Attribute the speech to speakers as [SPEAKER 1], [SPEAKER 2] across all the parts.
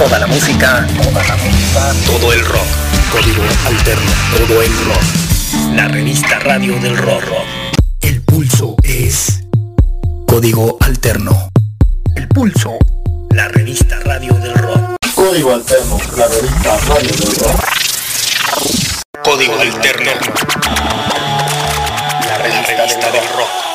[SPEAKER 1] Toda la música, toda la música, todo el rock. Código alterno, todo el rock. La revista radio del rock. El pulso es Código alterno. El pulso, la revista radio del rock.
[SPEAKER 2] Código alterno, la revista radio del rock.
[SPEAKER 1] Código alterno. La revista del rock.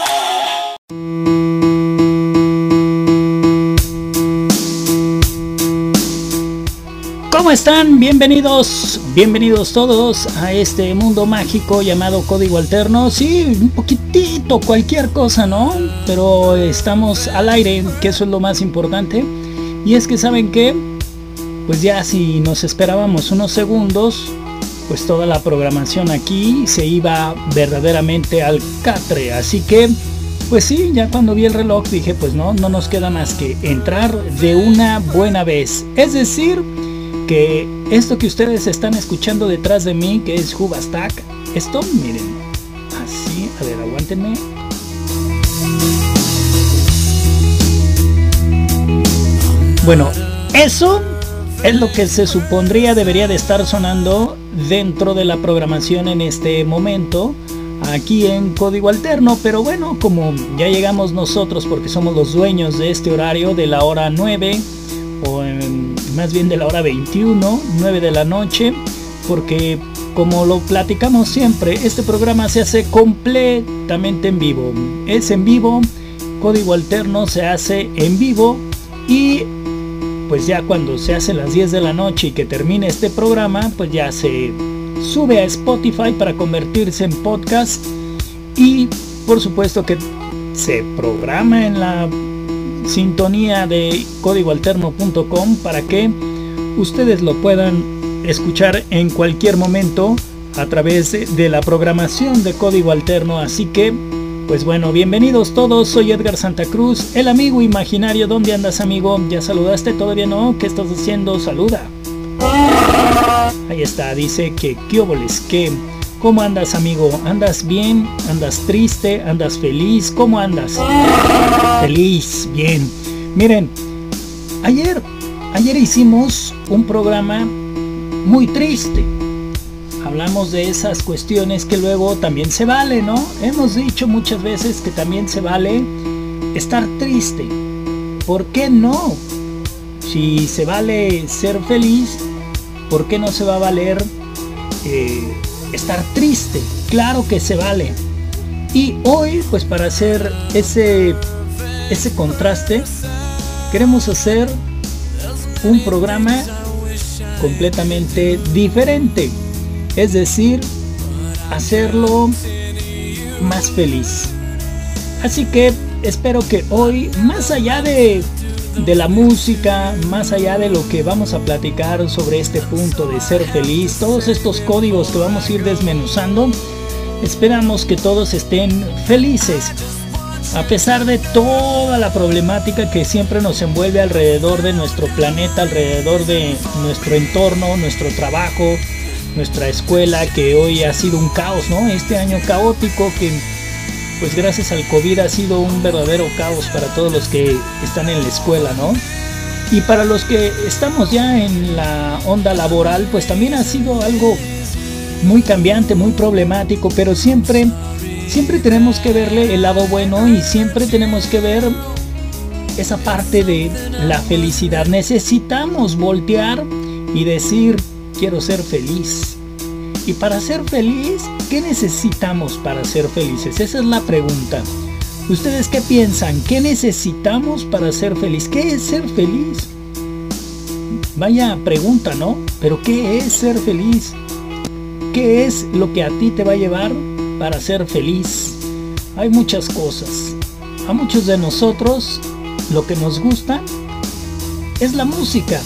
[SPEAKER 3] ¿Cómo están? Bienvenidos, bienvenidos todos a este mundo mágico llamado Código Alterno. Sí, un poquitito, cualquier cosa, ¿no? Pero estamos al aire, que eso es lo más importante. Y es que saben que, pues ya si nos esperábamos unos segundos, pues toda la programación aquí se iba verdaderamente al catre. Así que, pues sí, ya cuando vi el reloj dije, pues no, no nos queda más que entrar de una buena vez. Es decir, que esto que ustedes están escuchando detrás de mí, que es Hubastak, esto, miren, así, a ver, aguántenme. Bueno, eso es lo que se supondría debería de estar sonando dentro de la programación en este momento aquí en código alterno pero bueno como ya llegamos nosotros porque somos los dueños de este horario de la hora 9 o más bien de la hora 21, 9 de la noche, porque como lo platicamos siempre, este programa se hace completamente en vivo. Es en vivo, código alterno se hace en vivo y pues ya cuando se hace las 10 de la noche y que termine este programa, pues ya se sube a Spotify para convertirse en podcast y por supuesto que se programa en la sintonía de códigoalterno.com para que ustedes lo puedan escuchar en cualquier momento a través de la programación de Código Alterno. Así que, pues bueno, bienvenidos todos. Soy Edgar Santa Cruz, el amigo imaginario. ¿Dónde andas, amigo? ¿Ya saludaste? ¿Todavía no? ¿Qué estás haciendo? Saluda. Ahí está, dice que qué que ¿Cómo andas, amigo? ¿Andas bien? ¿Andas triste? ¿Andas feliz? ¿Cómo andas? Feliz, bien. Miren, ayer, ayer hicimos un programa muy triste. Hablamos de esas cuestiones que luego también se vale, ¿no? Hemos dicho muchas veces que también se vale estar triste. ¿Por qué no? Si se vale ser feliz, ¿por qué no se va a valer eh, estar triste, claro que se vale. Y hoy, pues para hacer ese, ese contraste, queremos hacer un programa completamente diferente. Es decir, hacerlo más feliz. Así que espero que hoy, más allá de de la música, más allá de lo que vamos a platicar sobre este punto de ser feliz, todos estos códigos que vamos a ir desmenuzando, esperamos que todos estén felices. A pesar de toda la problemática que siempre nos envuelve alrededor de nuestro planeta, alrededor de nuestro entorno, nuestro trabajo, nuestra escuela, que hoy ha sido un caos, ¿no? Este año caótico que pues gracias al COVID ha sido un verdadero caos para todos los que están en la escuela, ¿no? Y para los que estamos ya en la onda laboral, pues también ha sido algo muy cambiante, muy problemático, pero siempre, siempre tenemos que verle el lado bueno y siempre tenemos que ver esa parte de la felicidad. Necesitamos voltear y decir, quiero ser feliz. Y para ser feliz, ¿qué necesitamos para ser felices? Esa es la pregunta. ¿Ustedes qué piensan? ¿Qué necesitamos para ser feliz? ¿Qué es ser feliz? Vaya pregunta, ¿no? Pero ¿qué es ser feliz? ¿Qué es lo que a ti te va a llevar para ser feliz? Hay muchas cosas. A muchos de nosotros lo que nos gusta es la música.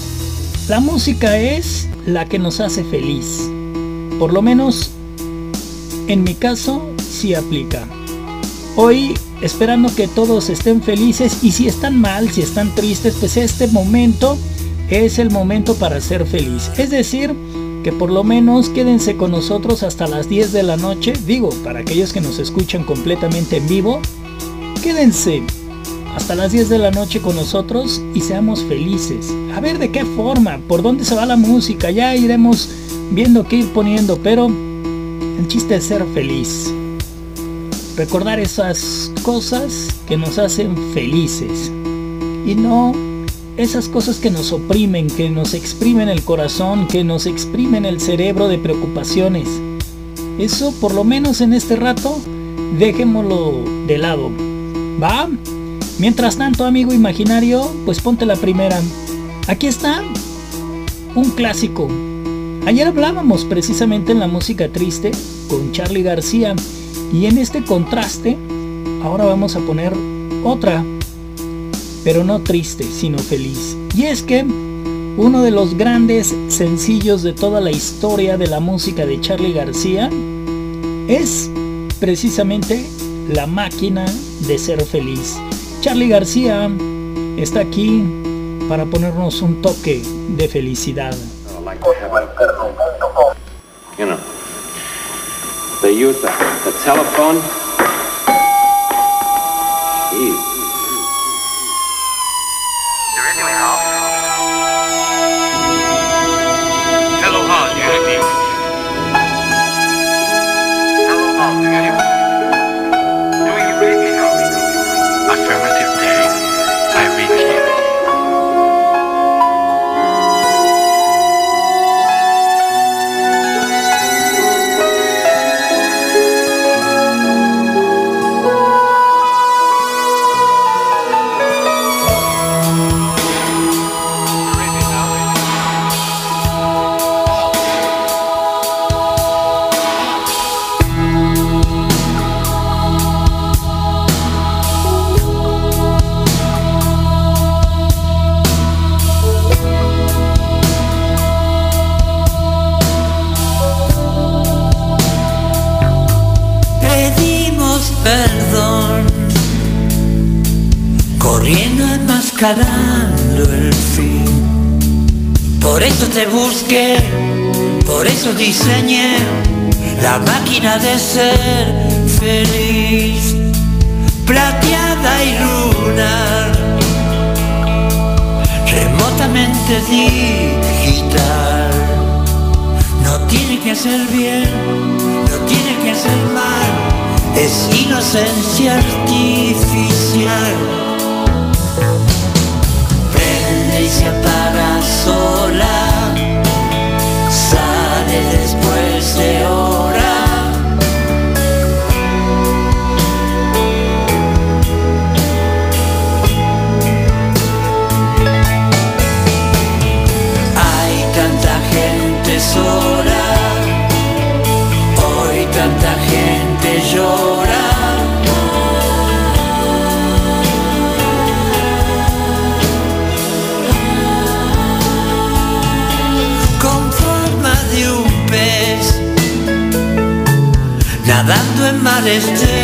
[SPEAKER 3] La música es la que nos hace feliz. Por lo menos en mi caso sí aplica. Hoy esperando que todos estén felices y si están mal, si están tristes, pues este momento es el momento para ser feliz. Es decir, que por lo menos quédense con nosotros hasta las 10 de la noche. Digo, para aquellos que nos escuchan completamente en vivo, quédense. hasta las 10 de la noche con nosotros y seamos felices. A ver de qué forma, por dónde se va la música, ya iremos viendo qué ir poniendo, pero el chiste es ser feliz. Recordar esas cosas que nos hacen felices y no esas cosas que nos oprimen, que nos exprimen el corazón, que nos exprimen el cerebro de preocupaciones. Eso, por lo menos en este rato, dejémoslo de lado. ¿Va? Mientras tanto, amigo imaginario, pues ponte la primera. Aquí está un clásico. Ayer hablábamos precisamente en la música triste con Charlie García y en este contraste ahora vamos a poner otra, pero no triste, sino feliz. Y es que uno de los grandes sencillos de toda la historia de la música de Charlie García es precisamente La máquina de ser feliz. Charlie García está aquí para ponernos un toque de felicidad.
[SPEAKER 4] Use the, the telephone.
[SPEAKER 5] Busqué, por eso diseñé la máquina de ser feliz, plateada y lunar, remotamente digital. No tiene que hacer bien, no tiene que hacer mal, es inocencia artificial. Prende y se apaga después de nadando en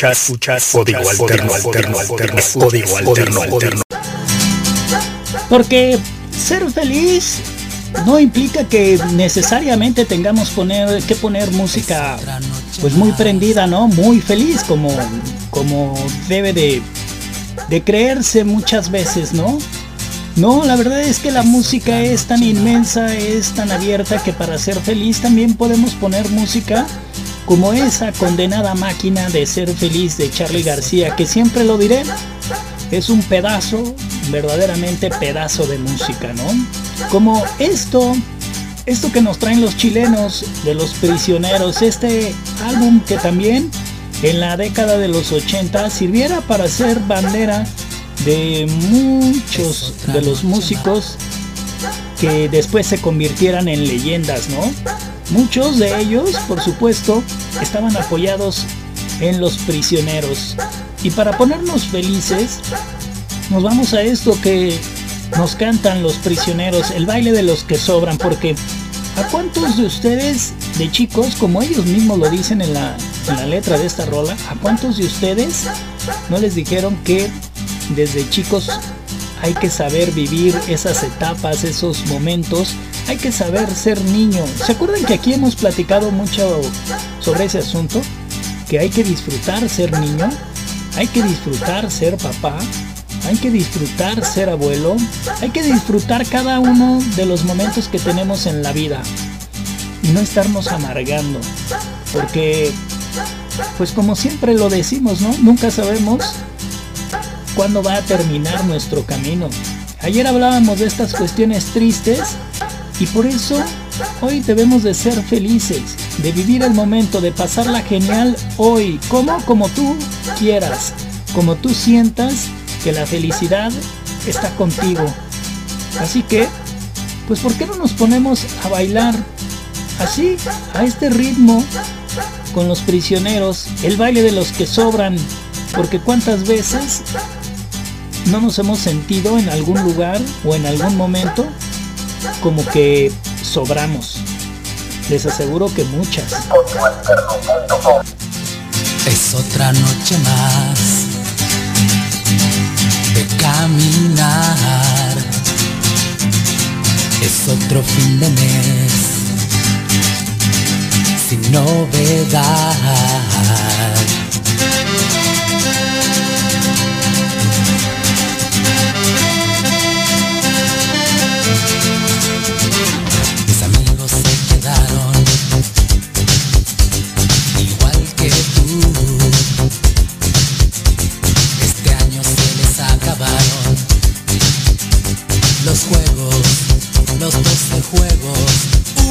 [SPEAKER 1] Escuchas, escuchas, código alterno, alterno, alterno, código alterno, alterno.
[SPEAKER 3] Porque ser feliz no implica que necesariamente tengamos poner, que poner música pues muy prendida, ¿no? Muy feliz como, como debe de, de creerse muchas veces, ¿no? No, la verdad es que la música es tan inmensa, es tan abierta que para ser feliz también podemos poner música como esa condenada máquina de ser feliz de Charlie García, que siempre lo diré, es un pedazo, verdaderamente pedazo de música, ¿no? Como esto, esto que nos traen los chilenos de los prisioneros, este álbum que también en la década de los 80 sirviera para ser bandera de muchos de los músicos que después se convirtieran en leyendas, ¿no? Muchos de ellos, por supuesto, estaban apoyados en los prisioneros. Y para ponernos felices, nos vamos a esto que nos cantan los prisioneros, el baile de los que sobran, porque ¿a cuántos de ustedes, de chicos, como ellos mismos lo dicen en la, en la letra de esta rola, ¿a cuántos de ustedes no les dijeron que desde chicos hay que saber vivir esas etapas, esos momentos, hay que saber ser niño. ¿Se acuerdan que aquí hemos platicado mucho sobre ese asunto? Que hay que disfrutar ser niño, hay que disfrutar ser papá, hay que disfrutar ser abuelo, hay que disfrutar cada uno de los momentos que tenemos en la vida y no estarnos amargando, porque pues como siempre lo decimos, ¿no? Nunca sabemos cuándo va a terminar nuestro camino. Ayer hablábamos de estas cuestiones tristes y por eso hoy debemos de ser felices, de vivir el momento, de pasarla genial hoy, como como tú quieras, como tú sientas que la felicidad está contigo. Así que, pues ¿por qué no nos ponemos a bailar así, a este ritmo, con los prisioneros, el baile de los que sobran? Porque cuántas veces no nos hemos sentido en algún lugar o en algún momento como que sobramos. Les aseguro que muchas.
[SPEAKER 6] Es otra noche más de caminar. Es otro fin de mes sin novedad. Juegos.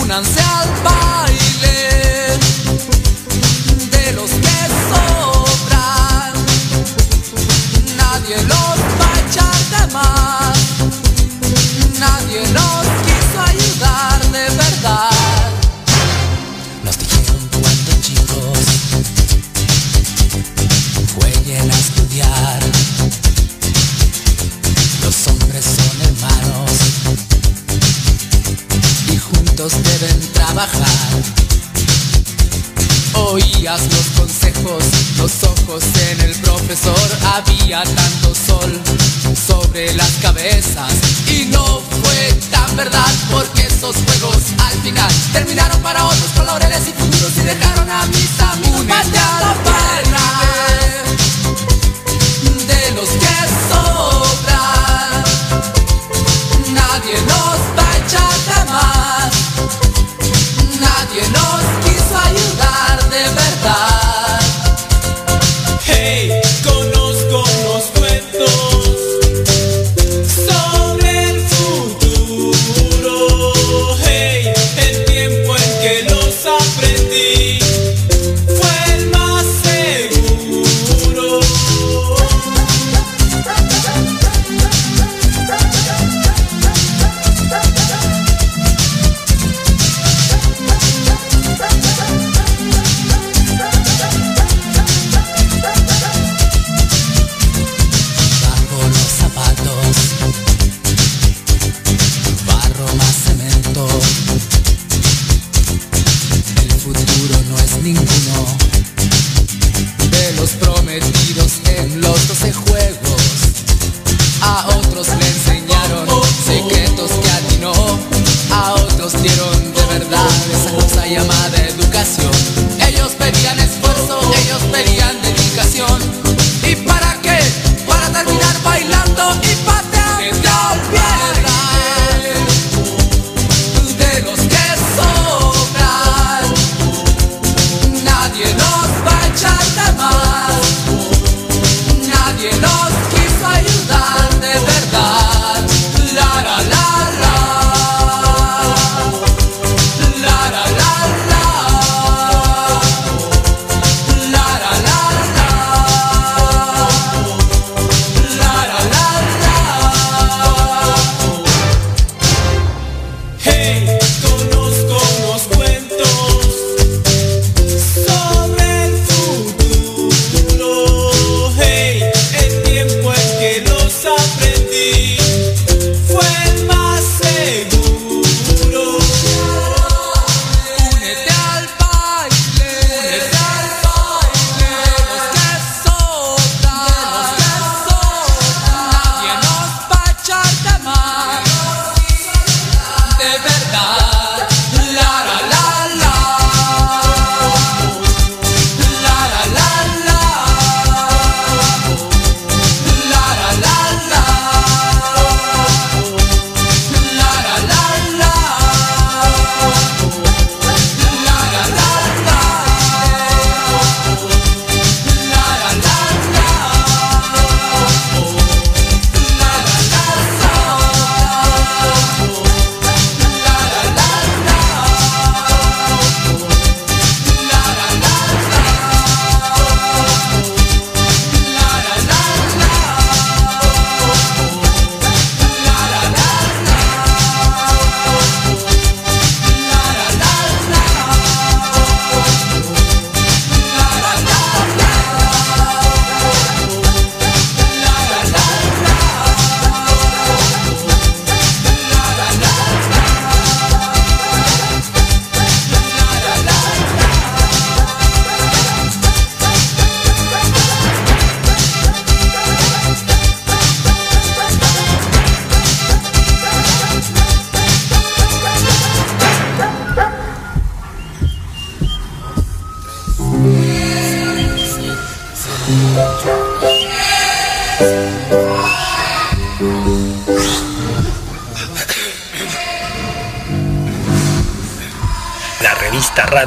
[SPEAKER 6] Únanse al baile de los que sobran. Nadie los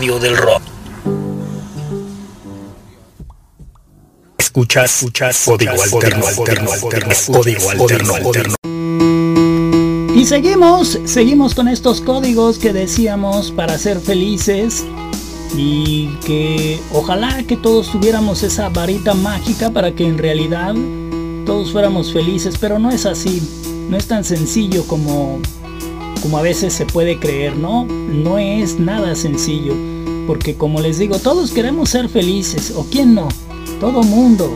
[SPEAKER 1] Radio del Rock. Escuchas, escuchas, código alterno, alterno, alterno, código alterno, alterno.
[SPEAKER 3] Y seguimos, seguimos con estos códigos que decíamos para ser felices y que ojalá que todos tuviéramos esa varita mágica para que en realidad todos fuéramos felices, pero no es así, no es tan sencillo como como a veces se puede creer, ¿no? No es nada sencillo, porque como les digo, todos queremos ser felices, o quién no, todo mundo.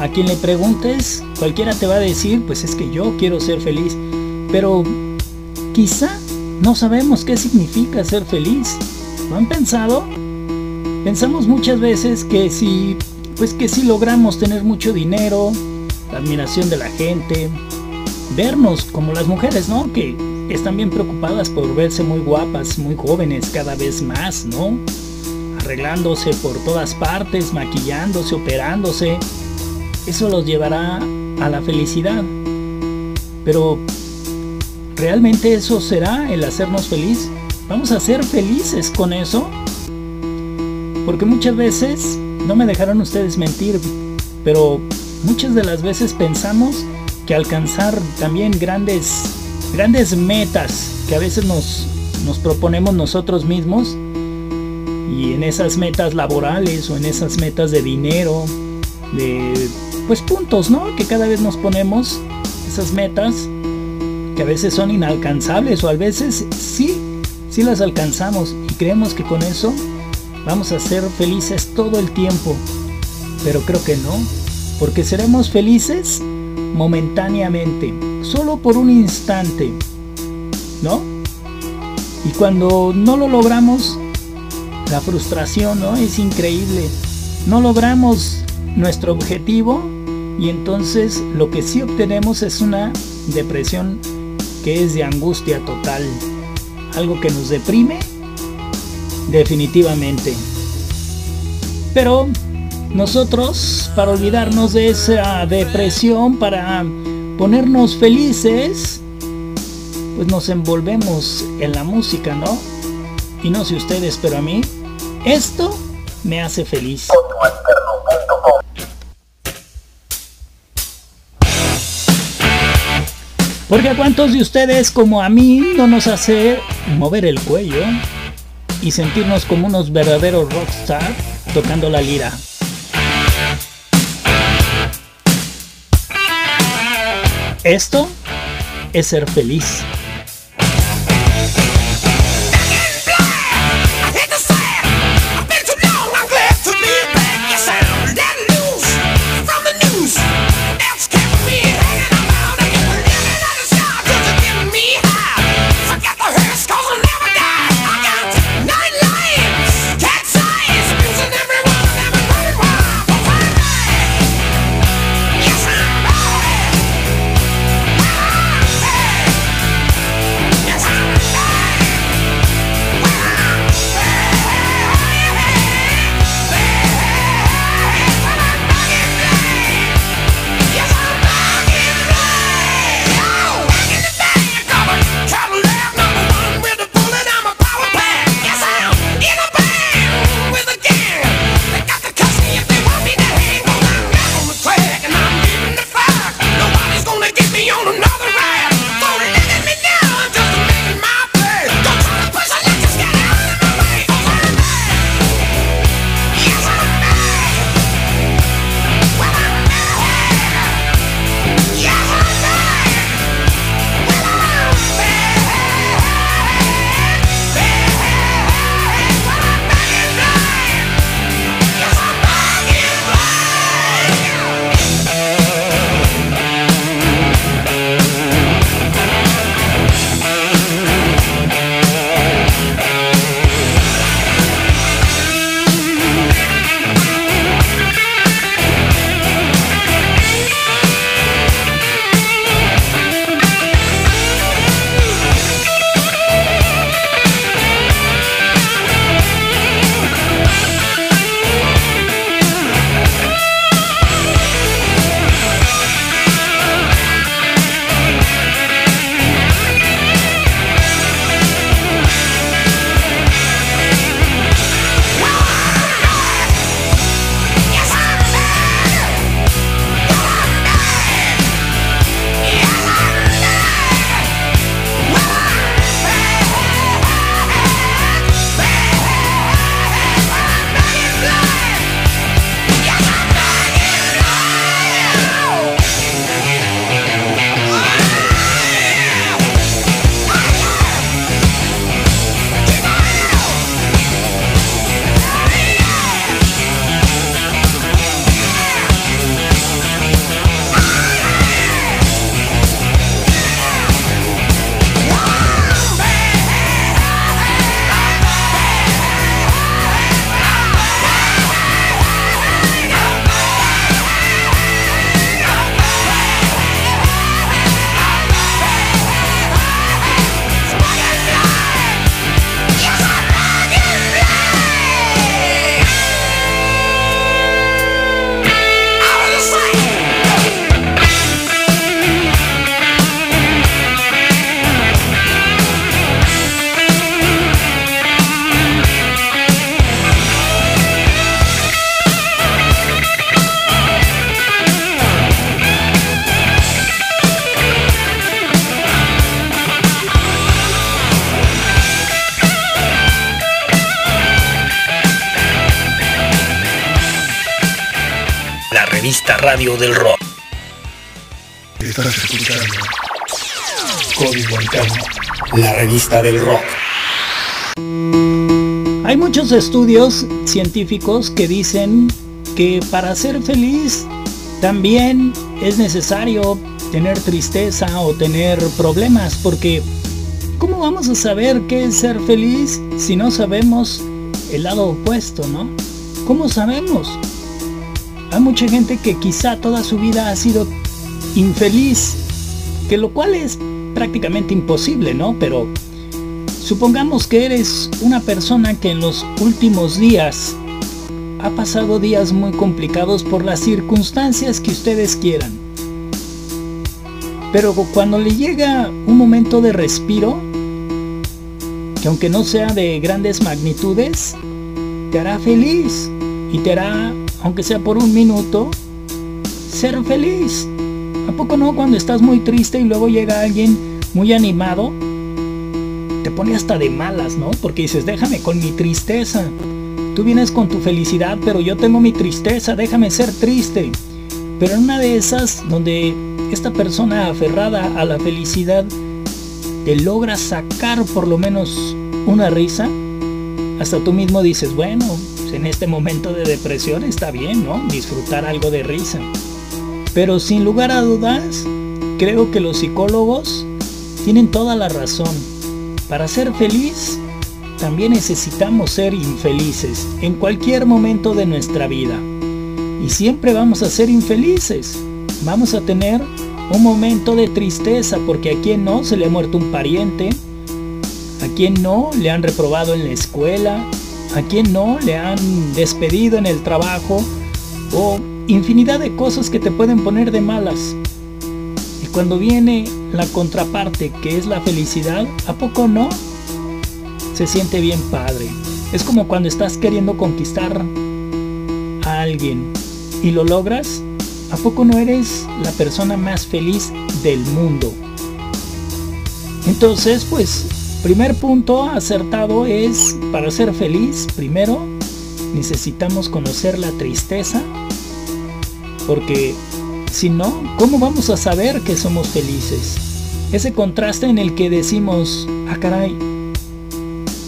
[SPEAKER 3] A quien le preguntes, cualquiera te va a decir, pues es que yo quiero ser feliz, pero quizá no sabemos qué significa ser feliz. ¿Lo han pensado? Pensamos muchas veces que si, pues que si logramos tener mucho dinero, la admiración de la gente, vernos como las mujeres, ¿no? Que están bien preocupadas por verse muy guapas, muy jóvenes cada vez más, ¿no? Arreglándose por todas partes, maquillándose, operándose. Eso los llevará a la felicidad. Pero, ¿realmente eso será el hacernos feliz? ¿Vamos a ser felices con eso? Porque muchas veces, no me dejaron ustedes mentir, pero muchas de las veces pensamos que alcanzar también grandes grandes metas que a veces nos, nos proponemos nosotros mismos y en esas metas laborales o en esas metas de dinero, de pues puntos, ¿no? Que cada vez nos ponemos esas metas que a veces son inalcanzables o a veces sí, sí las alcanzamos y creemos que con eso vamos a ser felices todo el tiempo. Pero creo que no, porque seremos felices momentáneamente, solo por un instante, ¿no? Y cuando no lo logramos, la frustración, ¿no? Es increíble. No logramos nuestro objetivo y entonces lo que sí obtenemos es una depresión que es de angustia total. Algo que nos deprime definitivamente. Pero nosotros, para olvidarnos de esa depresión, para ponernos felices, pues nos envolvemos en la música, ¿no? Y no sé ustedes, pero a mí, esto me hace feliz. Porque a cuántos de ustedes como a mí no nos hace mover el cuello y sentirnos como unos verdaderos rockstar tocando la lira. Esto es ser feliz.
[SPEAKER 1] Radio del Rock.
[SPEAKER 7] Estás escuchando Código Alterno,
[SPEAKER 1] La revista del rock.
[SPEAKER 3] Hay muchos estudios científicos que dicen que para ser feliz también es necesario tener tristeza o tener problemas porque ¿cómo vamos a saber qué es ser feliz si no sabemos el lado opuesto, no? ¿Cómo sabemos? Hay mucha gente que quizá toda su vida ha sido infeliz, que lo cual es prácticamente imposible, ¿no? Pero supongamos que eres una persona que en los últimos días ha pasado días muy complicados por las circunstancias que ustedes quieran. Pero cuando le llega un momento de respiro, que aunque no sea de grandes magnitudes, te hará feliz y te hará, aunque sea por un minuto, ser feliz. ¿A poco no cuando estás muy triste y luego llega alguien muy animado? Te pone hasta de malas, ¿no? Porque dices, déjame con mi tristeza. Tú vienes con tu felicidad, pero yo tengo mi tristeza, déjame ser triste. Pero en una de esas, donde esta persona aferrada a la felicidad te logra sacar por lo menos una risa, hasta tú mismo dices, bueno, pues en este momento de depresión está bien, ¿no? Disfrutar algo de risa. Pero sin lugar a dudas, creo que los psicólogos tienen toda la razón. Para ser feliz, también necesitamos ser infelices en cualquier momento de nuestra vida. Y siempre vamos a ser infelices. Vamos a tener un momento de tristeza porque a quien no se le ha muerto un pariente, a quien no le han reprobado en la escuela, a quien no le han despedido en el trabajo o infinidad de cosas que te pueden poner de malas. Y cuando viene la contraparte que es la felicidad, ¿a poco no? Se siente bien padre. Es como cuando estás queriendo conquistar a alguien y lo logras, ¿a poco no eres la persona más feliz del mundo? Entonces, pues, primer punto acertado es, para ser feliz, primero, necesitamos conocer la tristeza, porque si no, ¿cómo vamos a saber que somos felices? Ese contraste en el que decimos, ah caray,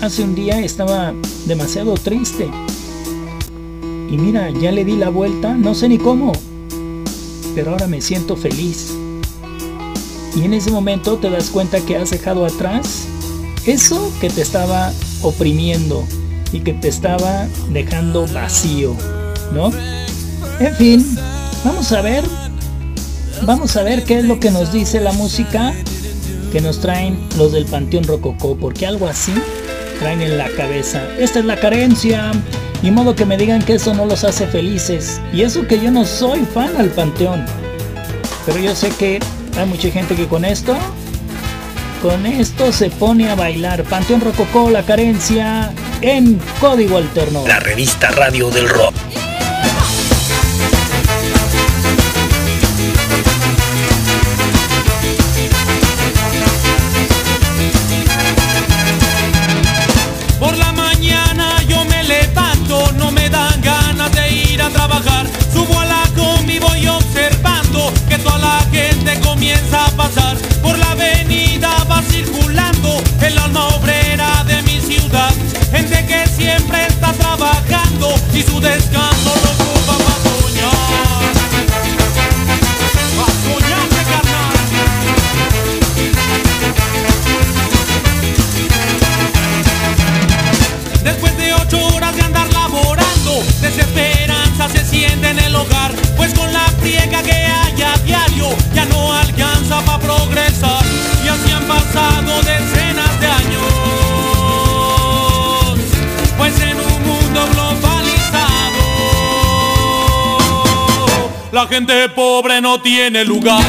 [SPEAKER 3] hace un día estaba demasiado triste, y mira, ya le di la vuelta, no sé ni cómo, pero ahora me siento feliz. Y en ese momento te das cuenta que has dejado atrás eso que te estaba oprimiendo y que te estaba dejando vacío, ¿no? En fin, vamos a ver, vamos a ver qué es lo que nos dice la música que nos traen los del Panteón Rococó, porque algo así traen en la cabeza. Esta es la carencia. Ni modo que me digan que eso no los hace felices. Y eso que yo no soy fan al Panteón. Pero yo sé que hay mucha gente que con esto, con esto se pone a bailar. Panteón Rococó, la carencia en código alterno.
[SPEAKER 1] La revista Radio del Rock.
[SPEAKER 8] Y su descanso lo ocupa para soñar. Pa' soñarse, carnal. Después de ocho horas de andar laborando, desesperanza se siente en el hogar, pues con la friega que hay a diario ya no alcanza para progresar. Y así han pasado de la gente pobre no tiene lugar.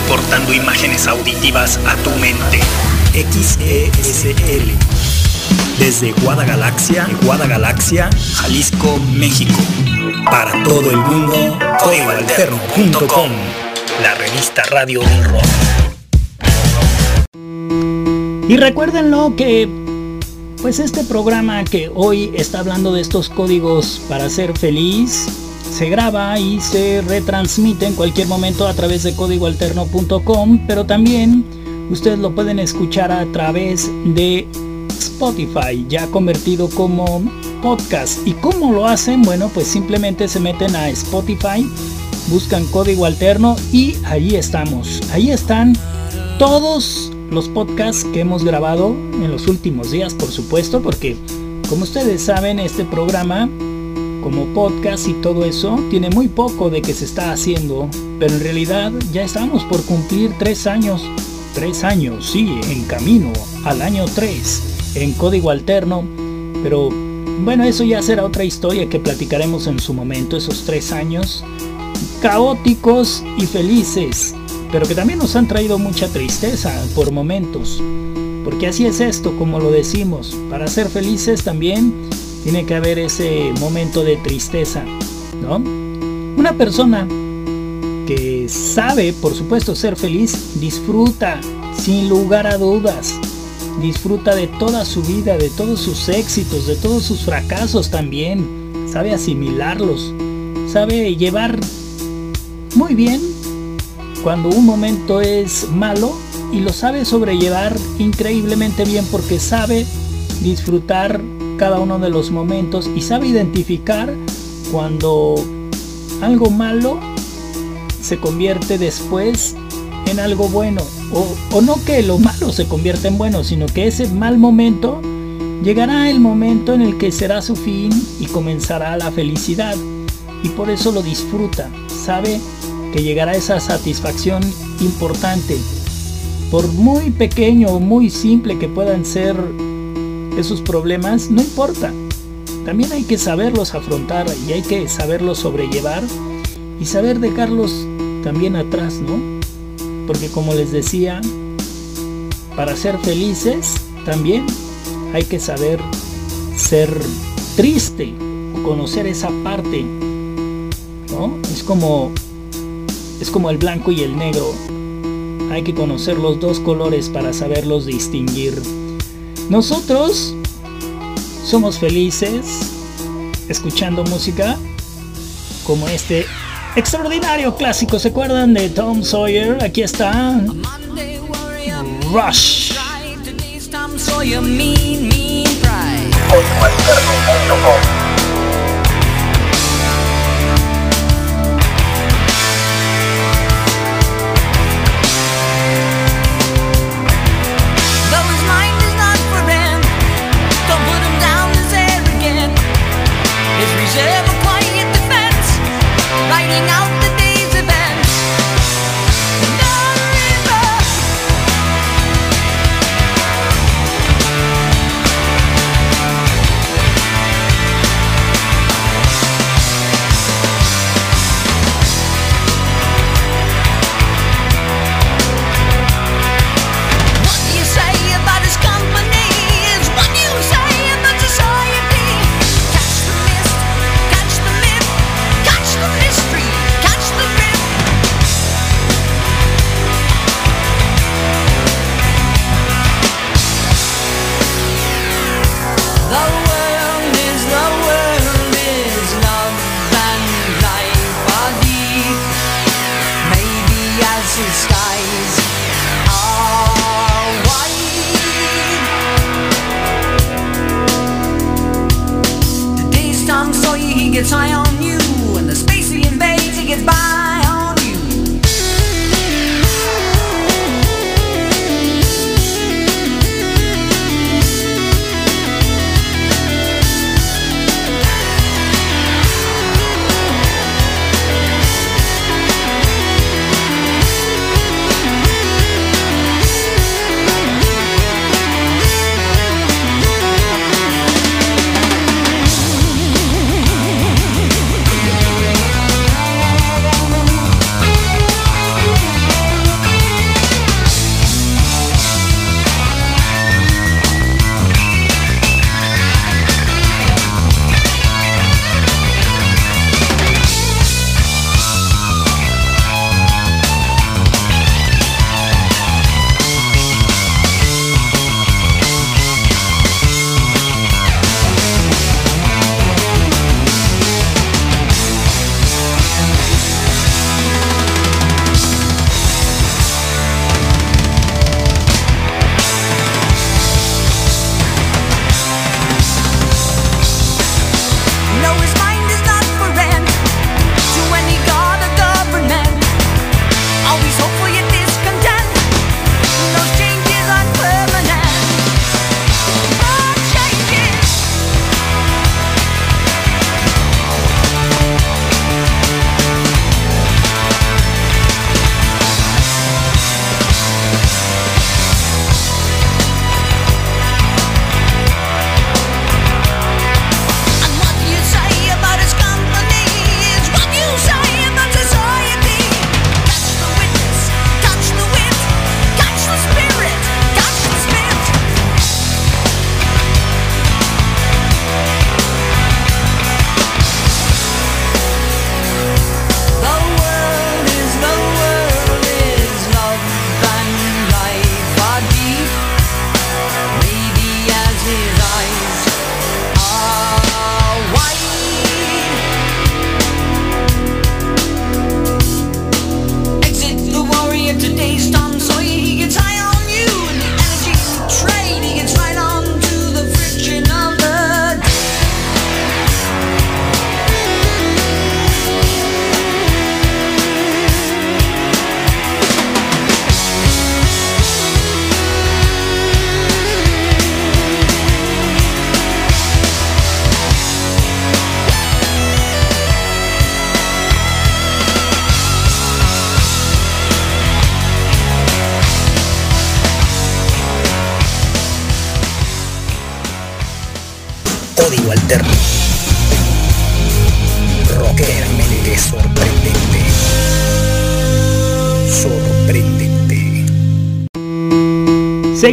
[SPEAKER 1] Importando imágenes auditivas a tu mente. XESL. Desde Guadagalaxia, Guadagalaxia, Jalisco, México. Para todo el mundo, códigoalterno.com. La revista radio del.
[SPEAKER 3] Y recuérdenlo que pues este programa que hoy está hablando de estos códigos para ser feliz se graba y se retransmite en cualquier momento a través de códigoalterno.com, pero también ustedes lo pueden escuchar a través de Spotify, ya convertido como podcast. ¿Y cómo lo hacen? Bueno, pues simplemente se meten a Spotify, buscan código alterno y ahí estamos. Ahí están todos los podcasts que hemos grabado en los últimos días, por supuesto, porque como ustedes saben, este programa como podcast y todo eso tiene muy poco de que se está haciendo, pero en realidad ya estamos por cumplir tres años, tres años, sí, en camino al año 3 en código alterno, pero bueno, eso ya será otra historia que platicaremos en su momento, esos tres años caóticos y felices pero que también nos han traído mucha tristeza por momentos. Porque así es esto, como lo decimos, para ser felices también tiene que haber ese momento de tristeza, ¿no? Una persona que sabe, por supuesto, ser feliz, disfruta sin lugar a dudas. Disfruta de toda su vida, de todos sus éxitos, de todos sus fracasos también. Sabe asimilarlos. Sabe llevar muy bien cuando un momento es malo y lo sabe sobrellevar increíblemente bien porque sabe disfrutar cada uno de los momentos y sabe identificar cuando algo malo se convierte después en algo bueno. O, o, no que lo malo se convierta en bueno, sino que ese mal momento llegará el momento en el que será su fin y comenzará la felicidad. Y por eso lo disfruta. Sabe que llegará esa satisfacción importante. Por muy pequeño o muy simple que puedan ser esos problemas, no importa. También hay que saberlos afrontar y hay que saberlos sobrellevar y saber dejarlos también atrás, ¿no? Porque como les decía, para ser felices también hay que saber ser triste, conocer esa parte, ¿no? Es como es como el blanco y el negro. Hay que conocer los dos colores para saberlos distinguir. Nosotros somos felices escuchando música como este extraordinario clásico. ¿Se acuerdan de Tom Sawyer? Aquí está Rush.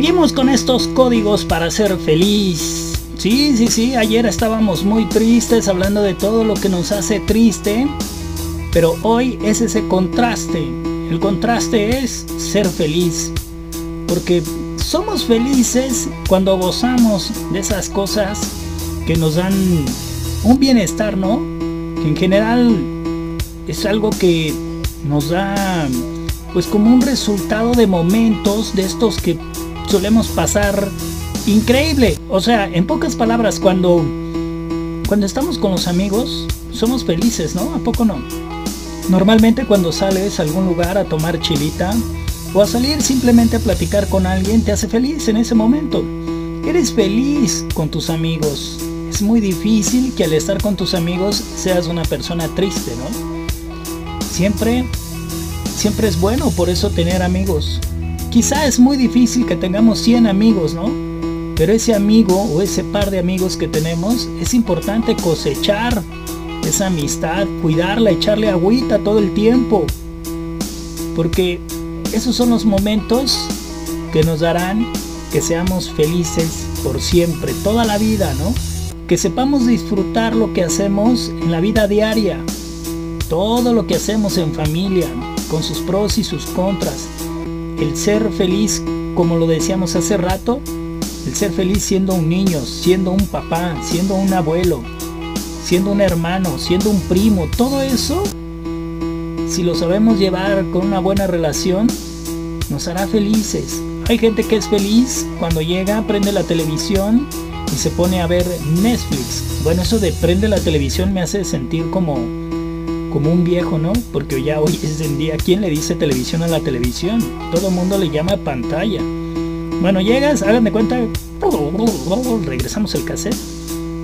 [SPEAKER 3] Seguimos con estos códigos para ser feliz. Sí, sí, sí, ayer estábamos muy tristes hablando de todo lo que nos hace triste, pero hoy es ese contraste. El contraste es ser feliz, porque somos felices cuando gozamos de esas cosas que nos dan un bienestar, ¿no? En general es algo que nos da pues como un resultado de momentos de estos que solemos pasar increíble. O sea, en pocas palabras, cuando, cuando estamos con los amigos, somos felices, ¿no? ¿A poco no? Normalmente cuando sales a algún lugar a tomar chilita o a salir simplemente a platicar con alguien, te hace feliz en ese momento. Eres feliz con tus amigos. Es muy difícil que al estar con tus amigos seas una persona triste, ¿no? Siempre, siempre es bueno por eso tener amigos. Quizá es muy difícil que tengamos 100 amigos, ¿no? Pero ese amigo o ese par de amigos que tenemos es importante cosechar esa amistad, cuidarla, echarle agüita todo el tiempo. Porque esos son los momentos que nos darán que seamos felices por siempre, toda la vida, ¿no? Que sepamos disfrutar lo que hacemos en la vida diaria, todo lo que hacemos en familia, con sus pros y sus contras. El ser feliz, como lo decíamos hace rato, el ser feliz siendo un niño, siendo un papá, siendo un abuelo, siendo un hermano, siendo un primo, todo eso, si lo sabemos llevar con una buena relación, nos hará felices. Hay gente que es feliz cuando llega, prende la televisión y se pone a ver Netflix. Bueno, eso de prende la televisión me hace sentir como, como un viejo, ¿no? Porque ya hoy es en día, ¿quién le dice televisión a la televisión? Todo el mundo le llama pantalla. Bueno, llegas, hagan de cuenta, regresamos el cassette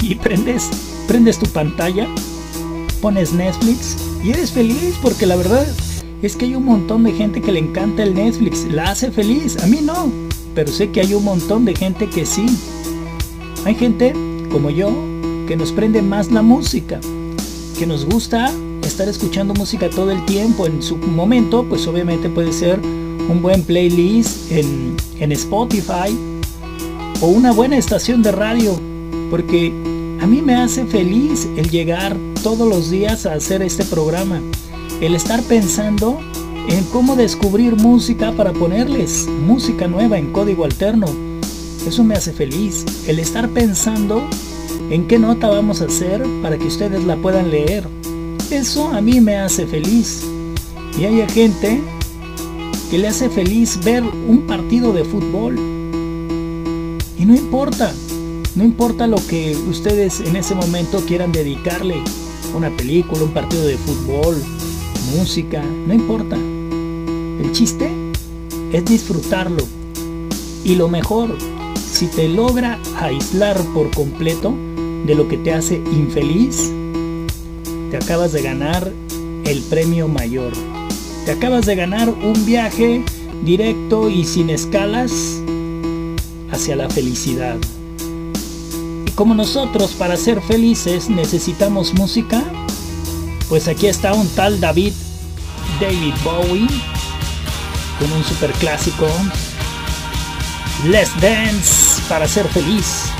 [SPEAKER 3] y prendes, prendes tu pantalla, pones Netflix y eres feliz porque la verdad es que hay un montón de gente que le encanta el Netflix, la hace feliz, a mí no, pero sé que hay un montón de gente que sí. Hay gente como yo que nos prende más la música, que nos gusta estar escuchando música todo el tiempo. En su momento, pues obviamente puede ser un buen playlist en, en Spotify o una buena estación de radio, porque a mí me hace feliz el llegar todos los días a hacer este programa, el estar pensando en cómo descubrir música para ponerles música nueva en código alterno. Eso me hace feliz, el estar pensando en qué nota vamos a hacer para que ustedes la puedan leer. Eso a mí me hace feliz. Y hay gente que le hace feliz ver un partido de fútbol. Y no importa, no importa lo que ustedes en ese momento quieran dedicarle, una película, un partido de fútbol, música, no importa. El chiste es disfrutarlo. Y lo mejor, si te logra aislar por completo de lo que te hace infeliz, te acabas de ganar el premio mayor. Te acabas de ganar un viaje directo y sin escalas hacia la felicidad. Y como nosotros para ser felices necesitamos música, pues aquí está un tal David David Bowie con un super clásico Let's Dance para ser feliz.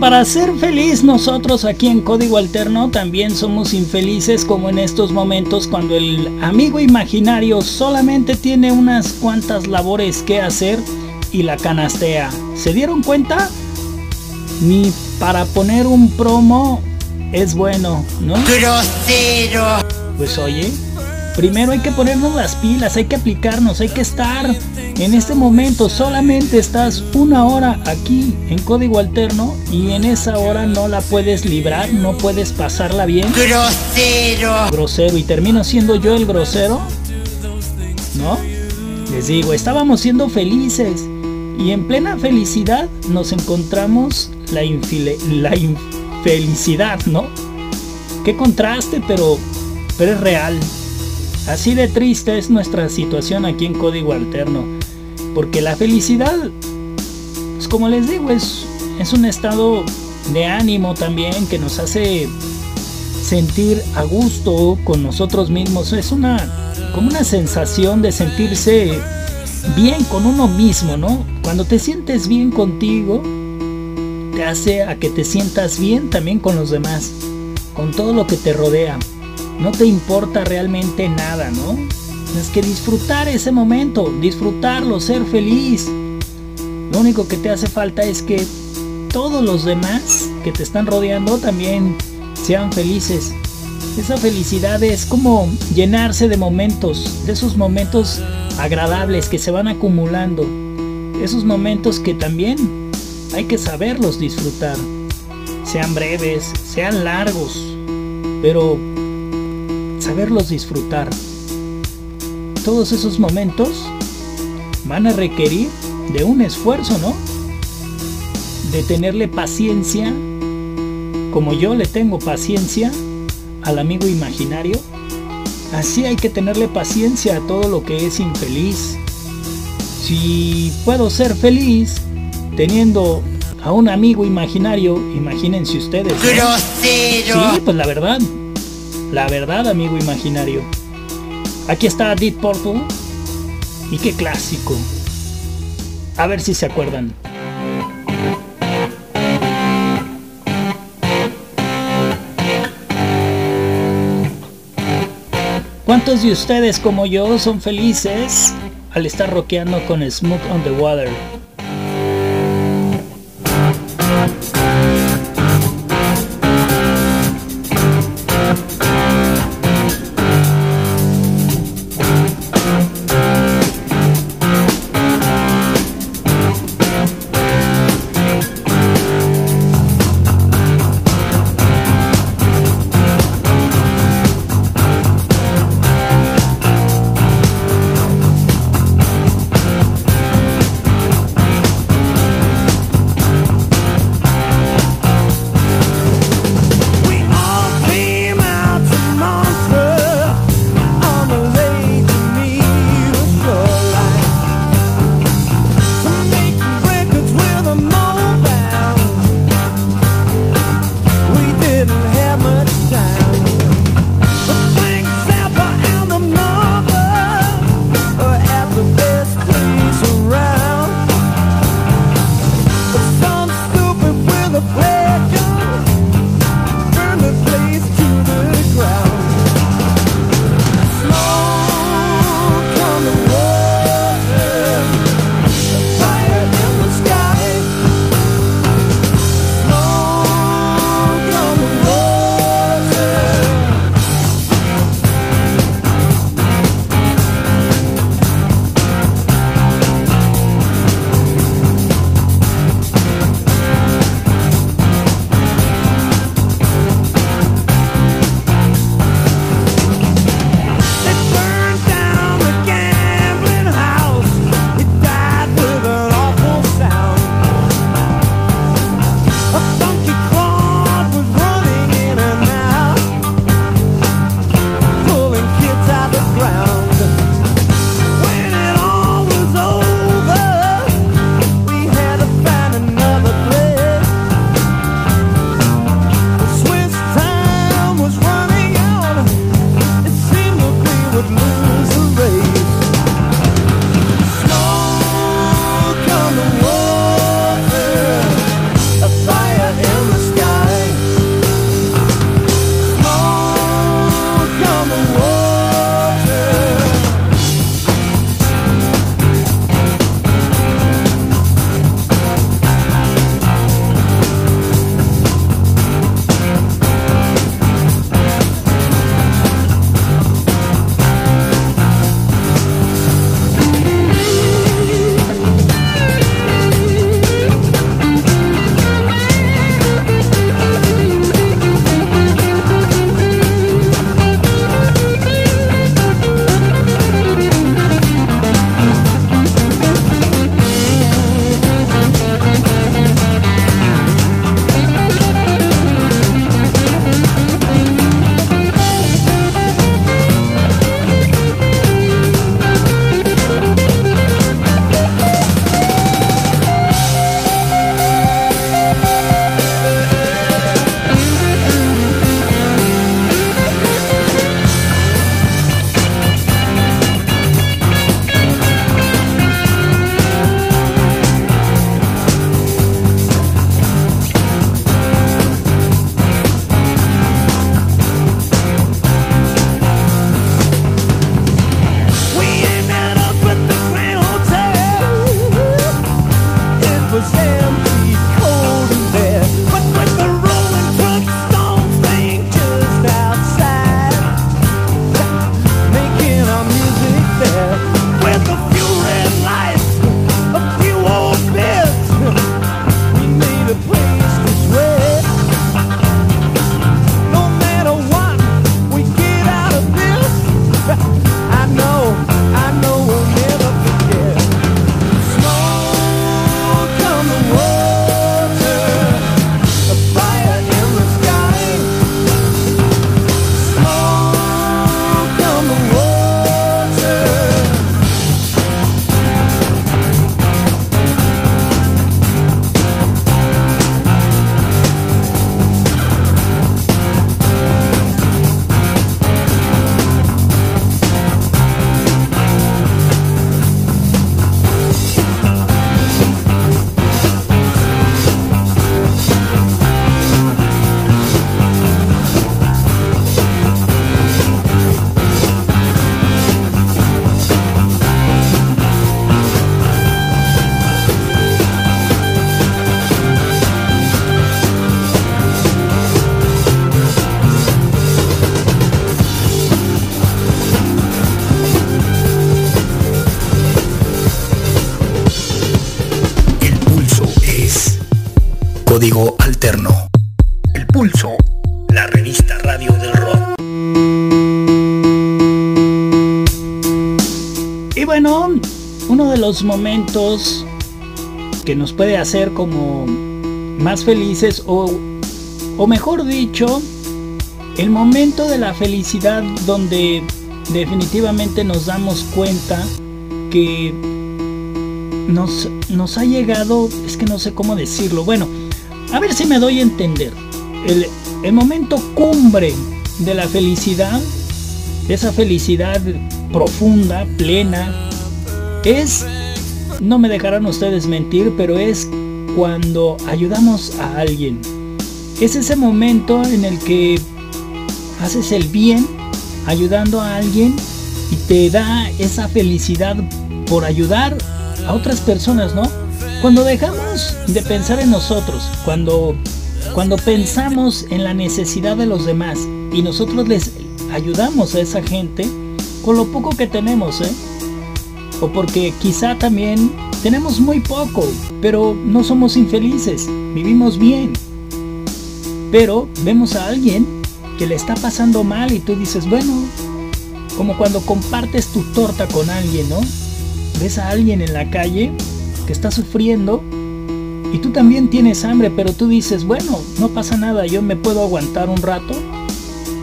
[SPEAKER 3] Para ser feliz nosotros aquí en Código Alterno también somos infelices como en estos momentos cuando el amigo imaginario solamente tiene unas cuantas labores que hacer y la canastea. ¿Se dieron cuenta? Ni para poner un promo es bueno, ¿no?
[SPEAKER 5] Grosero.
[SPEAKER 3] Pues oye, primero hay que ponernos las pilas, hay que aplicarnos, hay que estar en este momento solamente estás una hora aquí en código alterno y en esa hora no la puedes librar, no puedes pasarla bien.
[SPEAKER 5] Grosero.
[SPEAKER 3] Grosero. ¿Y termino siendo yo el grosero? ¿No? Les digo, estábamos siendo felices y en plena felicidad nos encontramos la, la infelicidad, ¿no? Qué contraste, pero, pero es real. Así de triste es nuestra situación aquí en Código Alterno. Porque la felicidad, pues como les digo, es, es un estado de ánimo también que nos hace sentir a gusto con nosotros mismos. Es una como una sensación de sentirse bien con uno mismo, ¿no? Cuando te sientes bien contigo, te hace a que te sientas bien también con los demás, con todo lo que te rodea. No te importa realmente nada, ¿no? Tienes que disfrutar ese momento, disfrutarlo, ser feliz. Lo único que te hace falta es que todos los demás que te están rodeando también sean felices. Esa felicidad es como llenarse de momentos, de esos momentos agradables que se van acumulando. Esos momentos que también hay que saberlos disfrutar. Sean breves, sean largos, pero saberlos disfrutar todos esos momentos van a requerir de un esfuerzo, ¿no? De tenerle paciencia, como yo le tengo paciencia al amigo imaginario, así hay que tenerle paciencia a todo lo que es infeliz. Si puedo ser feliz teniendo a un amigo imaginario, imagínense ustedes.
[SPEAKER 5] Sí,
[SPEAKER 3] pues la verdad, la verdad, amigo imaginario. Aquí está Deep Purple. Y qué clásico. A ver si se acuerdan. ¿Cuántos de ustedes como yo son felices al estar rockeando con Smoke on the Water?
[SPEAKER 1] Código Alterno. El Pulso, la revista radio del rock.
[SPEAKER 3] Y bueno, uno de los momentos que nos puede hacer como más felices o, o mejor dicho, el momento de la felicidad donde definitivamente nos damos cuenta que nos, nos ha llegado, es que no sé cómo decirlo, bueno, a ver si me doy a entender. El, momento cumbre de la felicidad, esa felicidad profunda, plena, es, no me dejarán ustedes mentir, pero es cuando ayudamos a alguien. Es ese momento en el que haces el bien ayudando a alguien y te da esa felicidad por ayudar a otras personas, ¿no? Cuando dejamos de pensar en nosotros, cuando, cuando pensamos en la necesidad de los demás y nosotros les ayudamos a esa gente con lo poco que tenemos, ¿eh? O porque quizá también tenemos muy poco, pero no somos infelices, vivimos bien. Pero vemos a alguien que le está pasando mal y tú dices, bueno, como cuando compartes tu torta con alguien, ¿no? Ves a alguien en la calle que está sufriendo y tú también tienes hambre, pero tú dices, bueno, no pasa nada, yo me puedo aguantar un rato,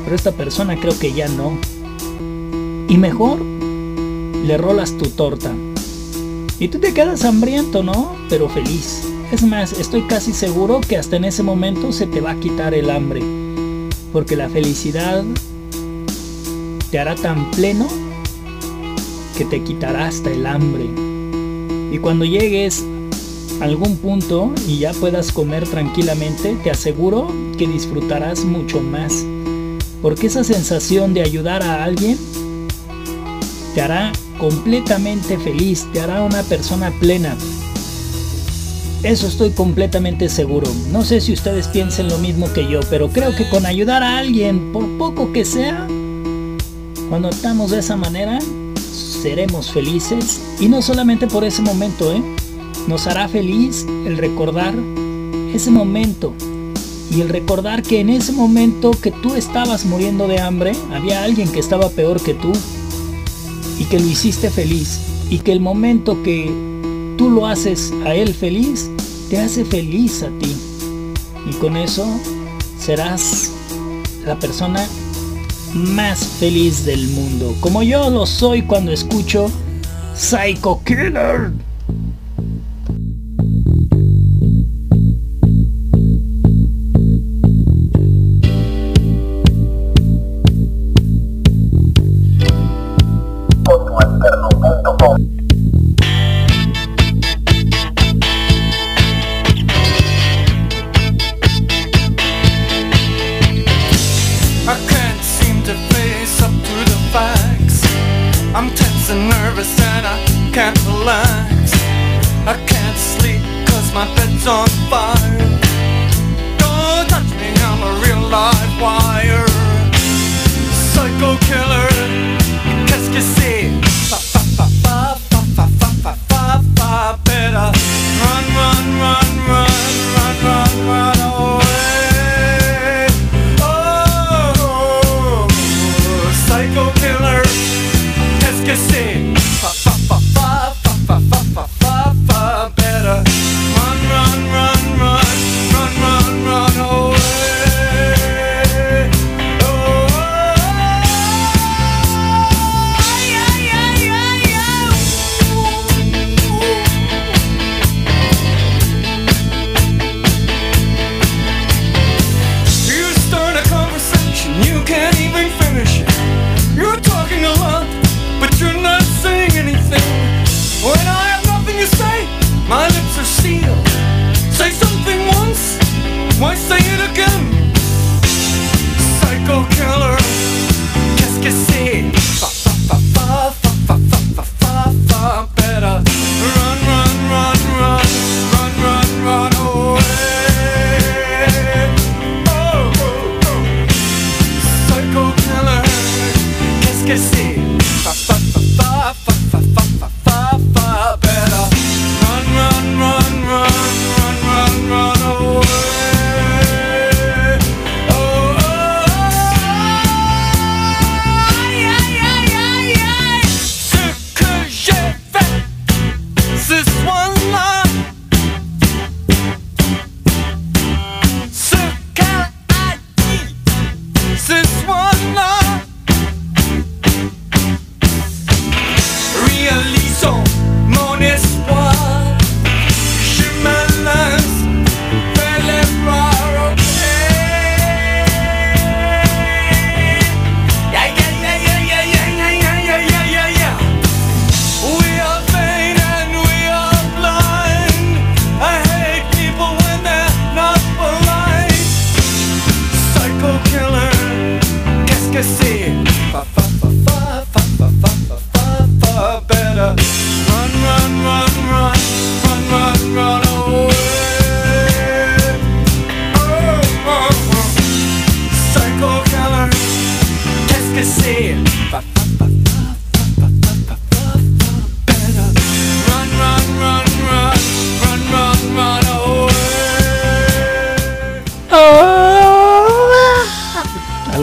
[SPEAKER 3] pero esta persona creo que ya no. Y mejor le rolas tu torta. Y tú te quedas hambriento, ¿no? Pero feliz. Es más, estoy casi seguro que hasta en ese momento se te va a quitar el hambre porque la felicidad te hará tan pleno que te quitará hasta el hambre. Y cuando llegues a algún punto y ya puedas comer tranquilamente, te aseguro que disfrutarás mucho más. Porque esa sensación de ayudar a alguien te hará completamente feliz, te hará una persona plena. Eso estoy completamente seguro. No sé si ustedes piensen lo mismo que yo, pero creo que con ayudar a alguien, por poco que sea, cuando estamos de esa manera, seremos felices. Y no solamente por ese momento, ¿eh? Nos hará feliz el recordar ese momento. Y el recordar que en ese momento que tú estabas muriendo de hambre, había alguien que estaba peor que tú. Y que lo hiciste feliz. Y que el momento que tú lo haces a él feliz, te hace feliz a ti. Y con eso serás la persona más feliz del mundo. Como yo lo soy cuando escucho Psycho Killer.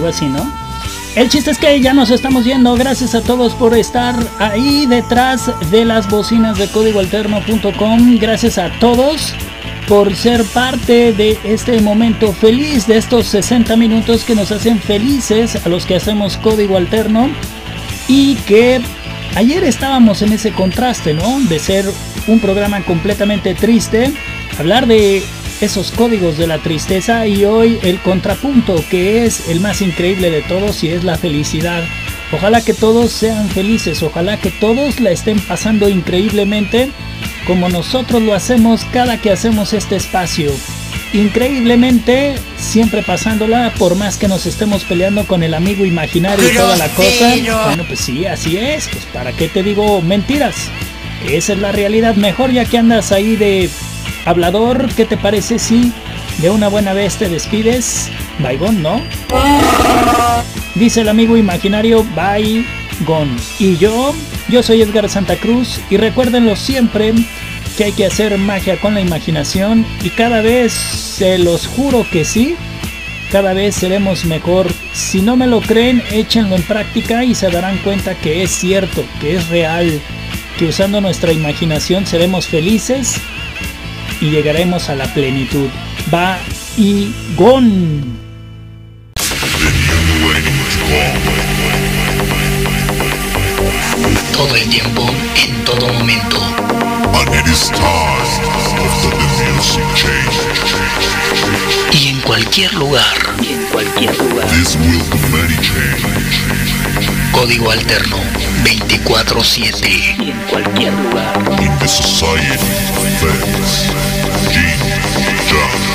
[SPEAKER 3] Así, ¿no? El chiste es que ya nos estamos yendo. Gracias a todos por estar ahí detrás de las bocinas de códigoalterno.com. Gracias a todos por ser parte de este momento feliz, de estos 60 minutos que nos hacen felices a los que hacemos código alterno. Y que ayer estábamos en ese contraste, ¿no? De ser un programa completamente triste, hablar de esos códigos de la tristeza y hoy el contrapunto que es el más increíble de todos y es la felicidad. Ojalá que todos sean felices, ojalá que todos la estén pasando increíblemente como nosotros lo hacemos cada que hacemos este espacio. Increíblemente, siempre pasándola, por más que nos estemos peleando con el amigo imaginario y toda la cosa. Bueno, pues sí, así es. Pues para qué te digo mentiras. Esa es la realidad. Mejor ya que andas ahí de hablador, ¿qué te parece si de una buena vez te despides? Baigón, ¿no? Dice el amigo imaginario, gone. Y yo, yo soy Edgar Santa Cruz y recuérdenlo siempre que hay que hacer magia con la imaginación y cada vez se los juro que sí, cada vez seremos mejor. Si no me lo creen, échenlo en práctica y se darán cuenta que es cierto, que es real, que usando nuestra imaginación seremos felices y llegaremos a la plenitud. Va y gon.
[SPEAKER 1] Todo el tiempo, en todo momento. Y en cualquier lugar. Y en cualquier lugar. Código alterno 24-7. Y en cualquier lugar.
[SPEAKER 9] In the society, Stop.